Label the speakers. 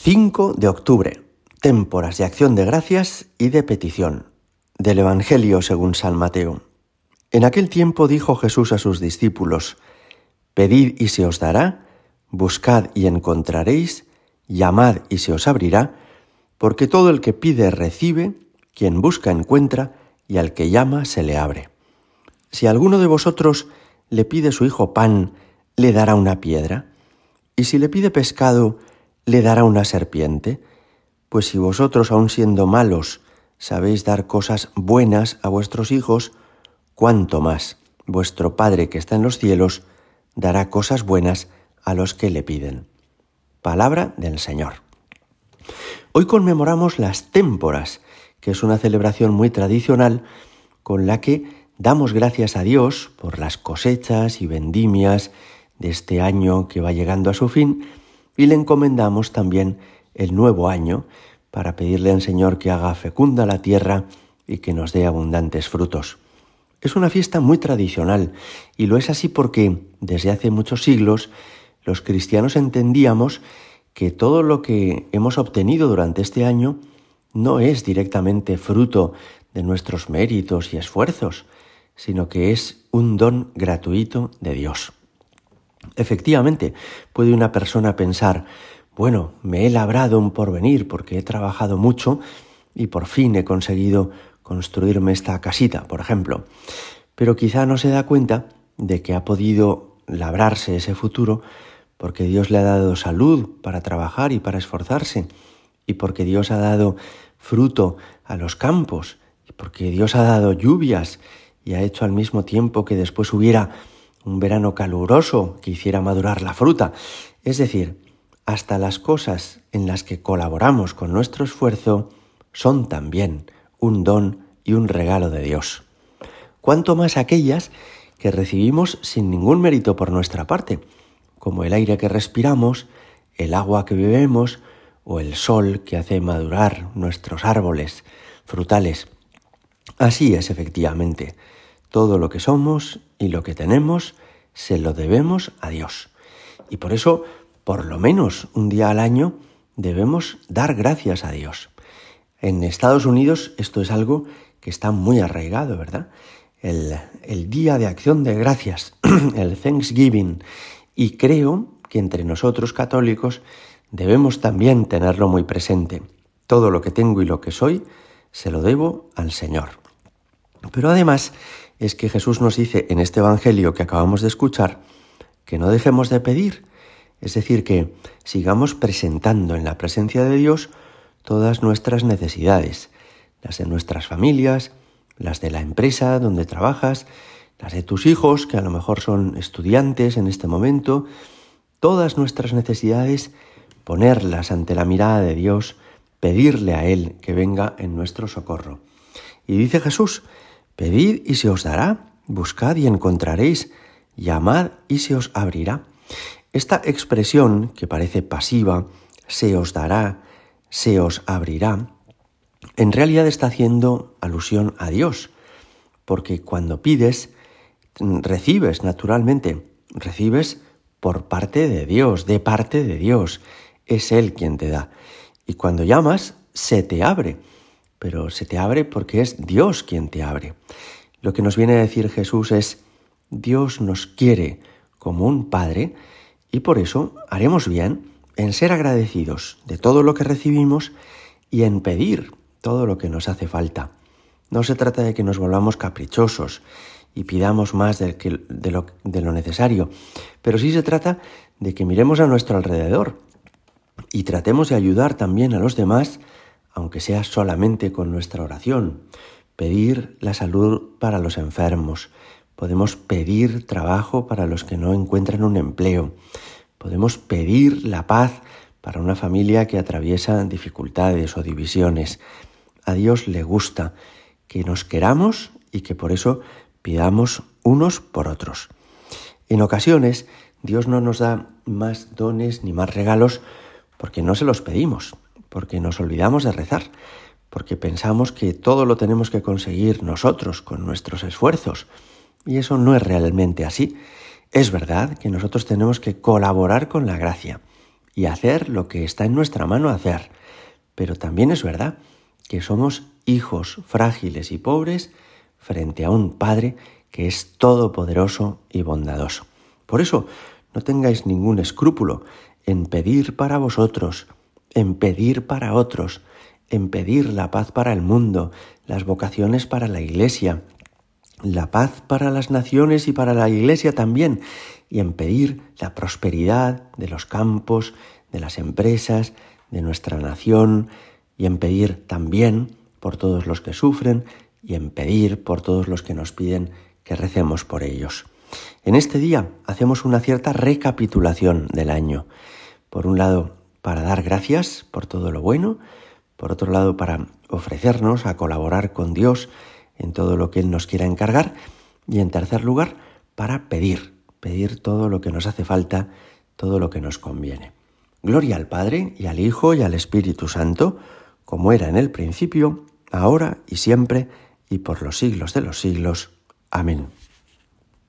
Speaker 1: 5 de octubre, témporas de acción de gracias y de petición, del Evangelio según San Mateo. En aquel tiempo dijo Jesús a sus discípulos, Pedid y se os dará, buscad y encontraréis, llamad y se os abrirá, porque todo el que pide recibe, quien busca encuentra, y al que llama se le abre. Si alguno de vosotros le pide su hijo pan, le dará una piedra, y si le pide pescado, le dará una serpiente? Pues si vosotros, aun siendo malos, sabéis dar cosas buenas a vuestros hijos, cuánto más vuestro Padre que está en los cielos dará cosas buenas a los que le piden. Palabra del Señor. Hoy conmemoramos las témporas, que es una celebración muy tradicional con la que damos gracias a Dios por las cosechas y vendimias de este año que va llegando a su fin y le encomendamos también el nuevo año para pedirle al Señor que haga fecunda la tierra y que nos dé abundantes frutos. Es una fiesta muy tradicional y lo es así porque desde hace muchos siglos los cristianos entendíamos que todo lo que hemos obtenido durante este año no es directamente fruto de nuestros méritos y esfuerzos, sino que es un don gratuito de Dios. Efectivamente, puede una persona pensar, bueno, me he labrado un porvenir porque he trabajado mucho y por fin he conseguido construirme esta casita, por ejemplo. Pero quizá no se da cuenta de que ha podido labrarse ese futuro porque Dios le ha dado salud para trabajar y para esforzarse, y porque Dios ha dado fruto a los campos, y porque Dios ha dado lluvias y ha hecho al mismo tiempo que después hubiera un verano caluroso que hiciera madurar la fruta. Es decir, hasta las cosas en las que colaboramos con nuestro esfuerzo son también un don y un regalo de Dios. Cuanto más aquellas que recibimos sin ningún mérito por nuestra parte, como el aire que respiramos, el agua que bebemos o el sol que hace madurar nuestros árboles frutales. Así es efectivamente. Todo lo que somos y lo que tenemos se lo debemos a Dios. Y por eso, por lo menos un día al año, debemos dar gracias a Dios. En Estados Unidos esto es algo que está muy arraigado, ¿verdad? El, Día de Acción de Gracias, el Thanksgiving. Y creo que entre nosotros católicos debemos también tenerlo muy presente. Todo lo que tengo y lo que soy se lo debo al Señor. Pero además es que Jesús nos dice en este Evangelio que acabamos de escuchar que no dejemos de pedir, es decir, que sigamos presentando en la presencia de Dios todas nuestras necesidades, las de nuestras familias, las de la empresa donde trabajas, las de tus hijos, que a lo mejor son estudiantes en este momento, todas nuestras necesidades, ponerlas ante la mirada de Dios, pedirle a Él que venga en nuestro socorro. Y dice Jesús Pedid y se os dará, buscad y encontraréis, llamad y se os abrirá. Esta expresión, que parece pasiva, se os dará, se os abrirá, en realidad está haciendo alusión a Dios, porque cuando pides, recibes naturalmente, recibes por parte de Dios, de parte de Dios, es Él quien te da. Y cuando llamas, se te abre pero se te abre porque es Dios quien te abre. Lo que nos viene a decir Jesús es, Dios nos quiere como un Padre y por eso haremos bien en ser agradecidos de todo lo que recibimos y en pedir todo lo que nos hace falta. No se trata de que nos volvamos caprichosos y pidamos más de, lo, de lo necesario, pero sí se trata de que miremos a nuestro alrededor y tratemos de ayudar también a los demás aunque sea solamente con nuestra oración, pedir la salud para los enfermos, podemos pedir trabajo para los que no encuentran un empleo, podemos pedir la paz para una familia que atraviesa dificultades o divisiones. A Dios le gusta que nos queramos y que por eso pidamos unos por otros. En ocasiones Dios no nos da más dones ni más regalos porque no se los pedimos porque nos olvidamos de rezar, porque pensamos que todo lo tenemos que conseguir nosotros con nuestros esfuerzos. Y eso no es realmente así. Es verdad que nosotros tenemos que colaborar con la gracia. y hacer lo que está en nuestra mano hacer. Pero también es verdad que somos hijos frágiles y pobres frente a un Padre que es todopoderoso y bondadoso. Por eso, no tengáis ningún escrúpulo en pedir para vosotros, en pedir para otros, en pedir la paz para el mundo, las vocaciones para la Iglesia, la paz para las naciones y para la Iglesia también, y en pedir la prosperidad de los campos, de las empresas, de nuestra nación, y en pedir también por todos los que sufren, y en pedir por todos los que nos piden que recemos por ellos. En este día hacemos una cierta recapitulación del año. Por un lado, para dar gracias por todo lo bueno, por otro lado, para ofrecernos a colaborar con Dios en todo lo que Él nos quiera encargar, y en tercer lugar, para pedir, pedir todo lo que nos hace falta, todo lo que nos conviene. Gloria al Padre y al Hijo y al Espíritu Santo, como era en el principio, ahora y siempre, y por los siglos de los siglos. Amén.